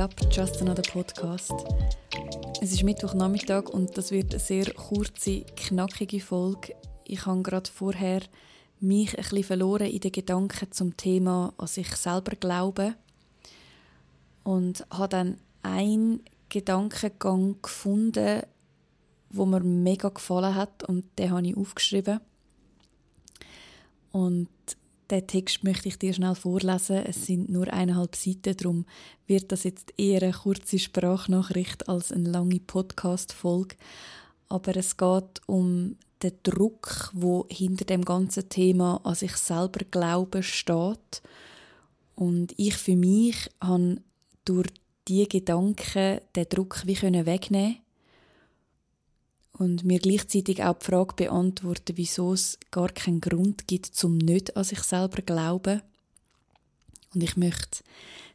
ab? Just Another Podcast. Es ist Mittwochnachmittag und das wird eine sehr kurze, knackige Folge. Ich habe gerade vorher mich ein bisschen verloren in den Gedanken zum Thema an sich selber glauben und habe dann einen Gedankengang gefunden, wo mir mega gefallen hat und den habe ich aufgeschrieben. Und den Text möchte ich dir schnell vorlesen. Es sind nur eineinhalb Seiten, darum wird das jetzt eher eine kurze Sprachnachricht als eine lange Podcast-Folge. Aber es geht um den Druck, wo hinter dem ganzen Thema an sich selber Glauben steht. Und ich für mich habe durch diese Gedanken den Druck wie wegnehmen und mir gleichzeitig auch die Frage beantworten, wieso es gar keinen Grund gibt, zum nicht an sich selber glauben. Und ich möchte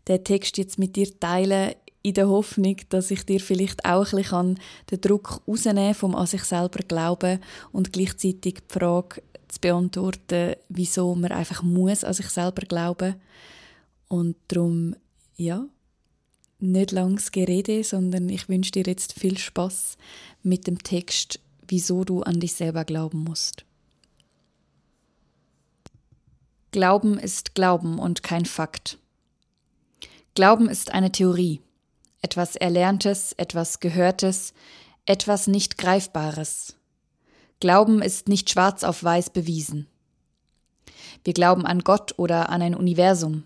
den Text jetzt mit dir teilen, in der Hoffnung, dass ich dir vielleicht auch ein bisschen den Druck rausnehmen vom an sich selber glauben und gleichzeitig die Frage zu beantworten, wieso man einfach muss an sich selber glauben. Und darum, ja, nicht langes Gerede, sondern ich wünsche dir jetzt viel Spaß mit dem Text, wieso du an dich selber glauben musst. Glauben ist Glauben und kein Fakt. Glauben ist eine Theorie, etwas Erlerntes, etwas Gehörtes, etwas nicht Greifbares. Glauben ist nicht schwarz auf weiß bewiesen. Wir glauben an Gott oder an ein Universum.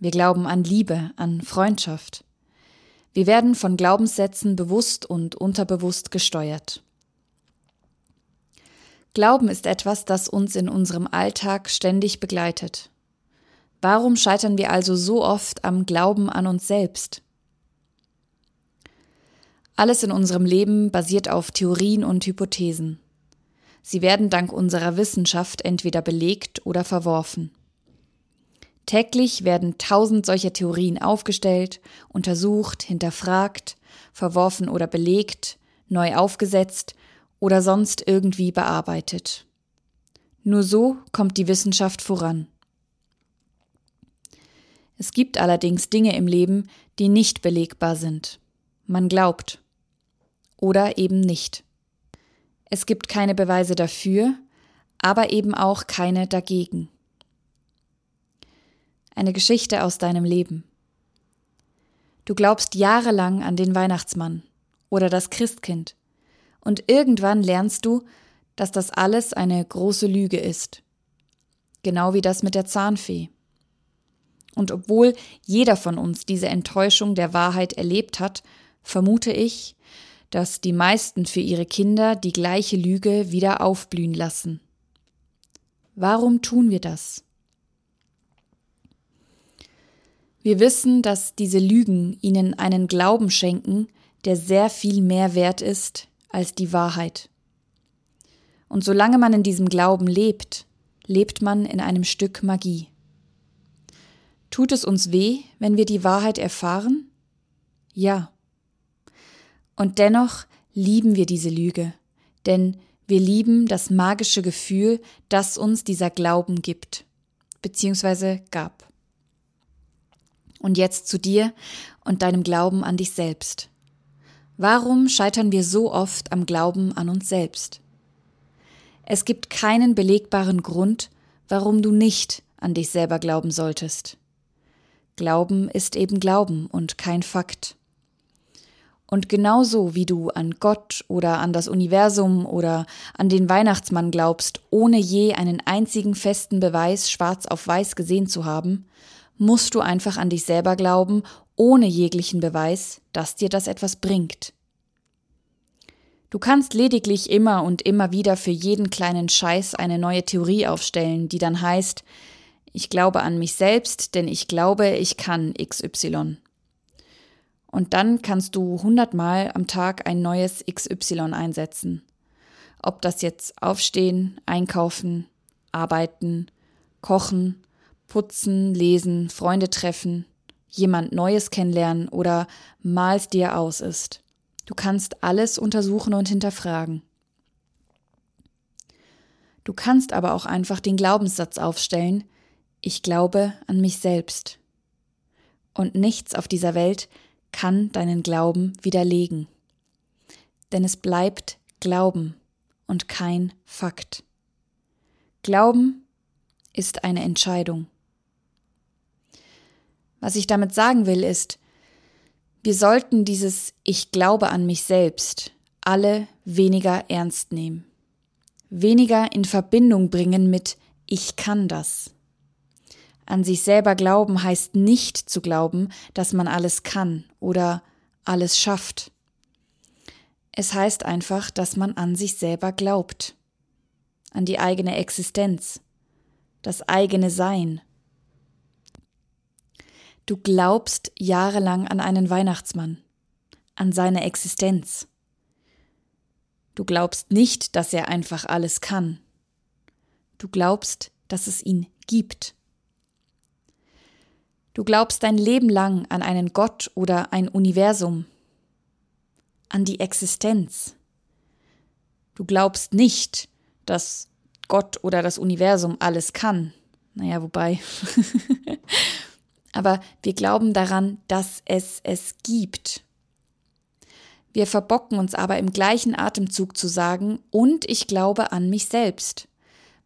Wir glauben an Liebe, an Freundschaft. Wir werden von Glaubenssätzen bewusst und unterbewusst gesteuert. Glauben ist etwas, das uns in unserem Alltag ständig begleitet. Warum scheitern wir also so oft am Glauben an uns selbst? Alles in unserem Leben basiert auf Theorien und Hypothesen. Sie werden dank unserer Wissenschaft entweder belegt oder verworfen. Täglich werden tausend solcher Theorien aufgestellt, untersucht, hinterfragt, verworfen oder belegt, neu aufgesetzt oder sonst irgendwie bearbeitet. Nur so kommt die Wissenschaft voran. Es gibt allerdings Dinge im Leben, die nicht belegbar sind. Man glaubt. Oder eben nicht. Es gibt keine Beweise dafür, aber eben auch keine dagegen eine Geschichte aus deinem Leben. Du glaubst jahrelang an den Weihnachtsmann oder das Christkind, und irgendwann lernst du, dass das alles eine große Lüge ist. Genau wie das mit der Zahnfee. Und obwohl jeder von uns diese Enttäuschung der Wahrheit erlebt hat, vermute ich, dass die meisten für ihre Kinder die gleiche Lüge wieder aufblühen lassen. Warum tun wir das? Wir wissen, dass diese Lügen ihnen einen Glauben schenken, der sehr viel mehr wert ist als die Wahrheit. Und solange man in diesem Glauben lebt, lebt man in einem Stück Magie. Tut es uns weh, wenn wir die Wahrheit erfahren? Ja. Und dennoch lieben wir diese Lüge, denn wir lieben das magische Gefühl, das uns dieser Glauben gibt, beziehungsweise gab. Und jetzt zu dir und deinem Glauben an dich selbst. Warum scheitern wir so oft am Glauben an uns selbst? Es gibt keinen belegbaren Grund, warum du nicht an dich selber glauben solltest. Glauben ist eben Glauben und kein Fakt. Und genauso wie du an Gott oder an das Universum oder an den Weihnachtsmann glaubst, ohne je einen einzigen festen Beweis schwarz auf weiß gesehen zu haben, musst du einfach an dich selber glauben, ohne jeglichen Beweis, dass dir das etwas bringt. Du kannst lediglich immer und immer wieder für jeden kleinen Scheiß eine neue Theorie aufstellen, die dann heißt, ich glaube an mich selbst, denn ich glaube, ich kann XY. Und dann kannst du hundertmal am Tag ein neues XY einsetzen. Ob das jetzt aufstehen, einkaufen, arbeiten, kochen, putzen, lesen, Freunde treffen, jemand Neues kennenlernen oder mal's dir aus ist. Du kannst alles untersuchen und hinterfragen. Du kannst aber auch einfach den Glaubenssatz aufstellen, ich glaube an mich selbst. Und nichts auf dieser Welt kann deinen Glauben widerlegen. Denn es bleibt Glauben und kein Fakt. Glauben ist eine Entscheidung. Was ich damit sagen will, ist, wir sollten dieses Ich glaube an mich selbst alle weniger ernst nehmen, weniger in Verbindung bringen mit Ich kann das. An sich selber glauben heißt nicht zu glauben, dass man alles kann oder alles schafft. Es heißt einfach, dass man an sich selber glaubt, an die eigene Existenz, das eigene Sein. Du glaubst jahrelang an einen Weihnachtsmann, an seine Existenz. Du glaubst nicht, dass er einfach alles kann. Du glaubst, dass es ihn gibt. Du glaubst dein Leben lang an einen Gott oder ein Universum, an die Existenz. Du glaubst nicht, dass Gott oder das Universum alles kann. Naja, wobei. Aber wir glauben daran, dass es es gibt. Wir verbocken uns aber im gleichen Atemzug zu sagen, und ich glaube an mich selbst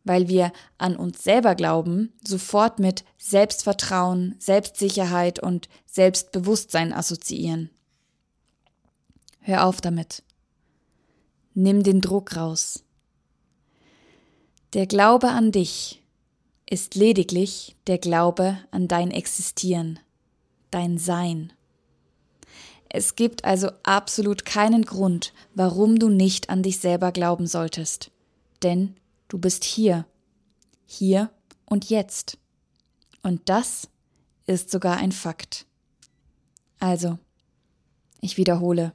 weil wir an uns selber glauben, sofort mit Selbstvertrauen, Selbstsicherheit und Selbstbewusstsein assoziieren. Hör auf damit. Nimm den Druck raus. Der Glaube an dich ist lediglich der Glaube an dein Existieren, dein Sein. Es gibt also absolut keinen Grund, warum du nicht an dich selber glauben solltest. Denn Du bist hier, hier und jetzt. Und das ist sogar ein Fakt. Also, ich wiederhole.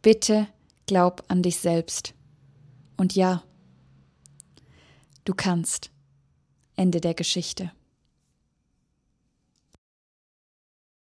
Bitte glaub an dich selbst. Und ja, du kannst. Ende der Geschichte.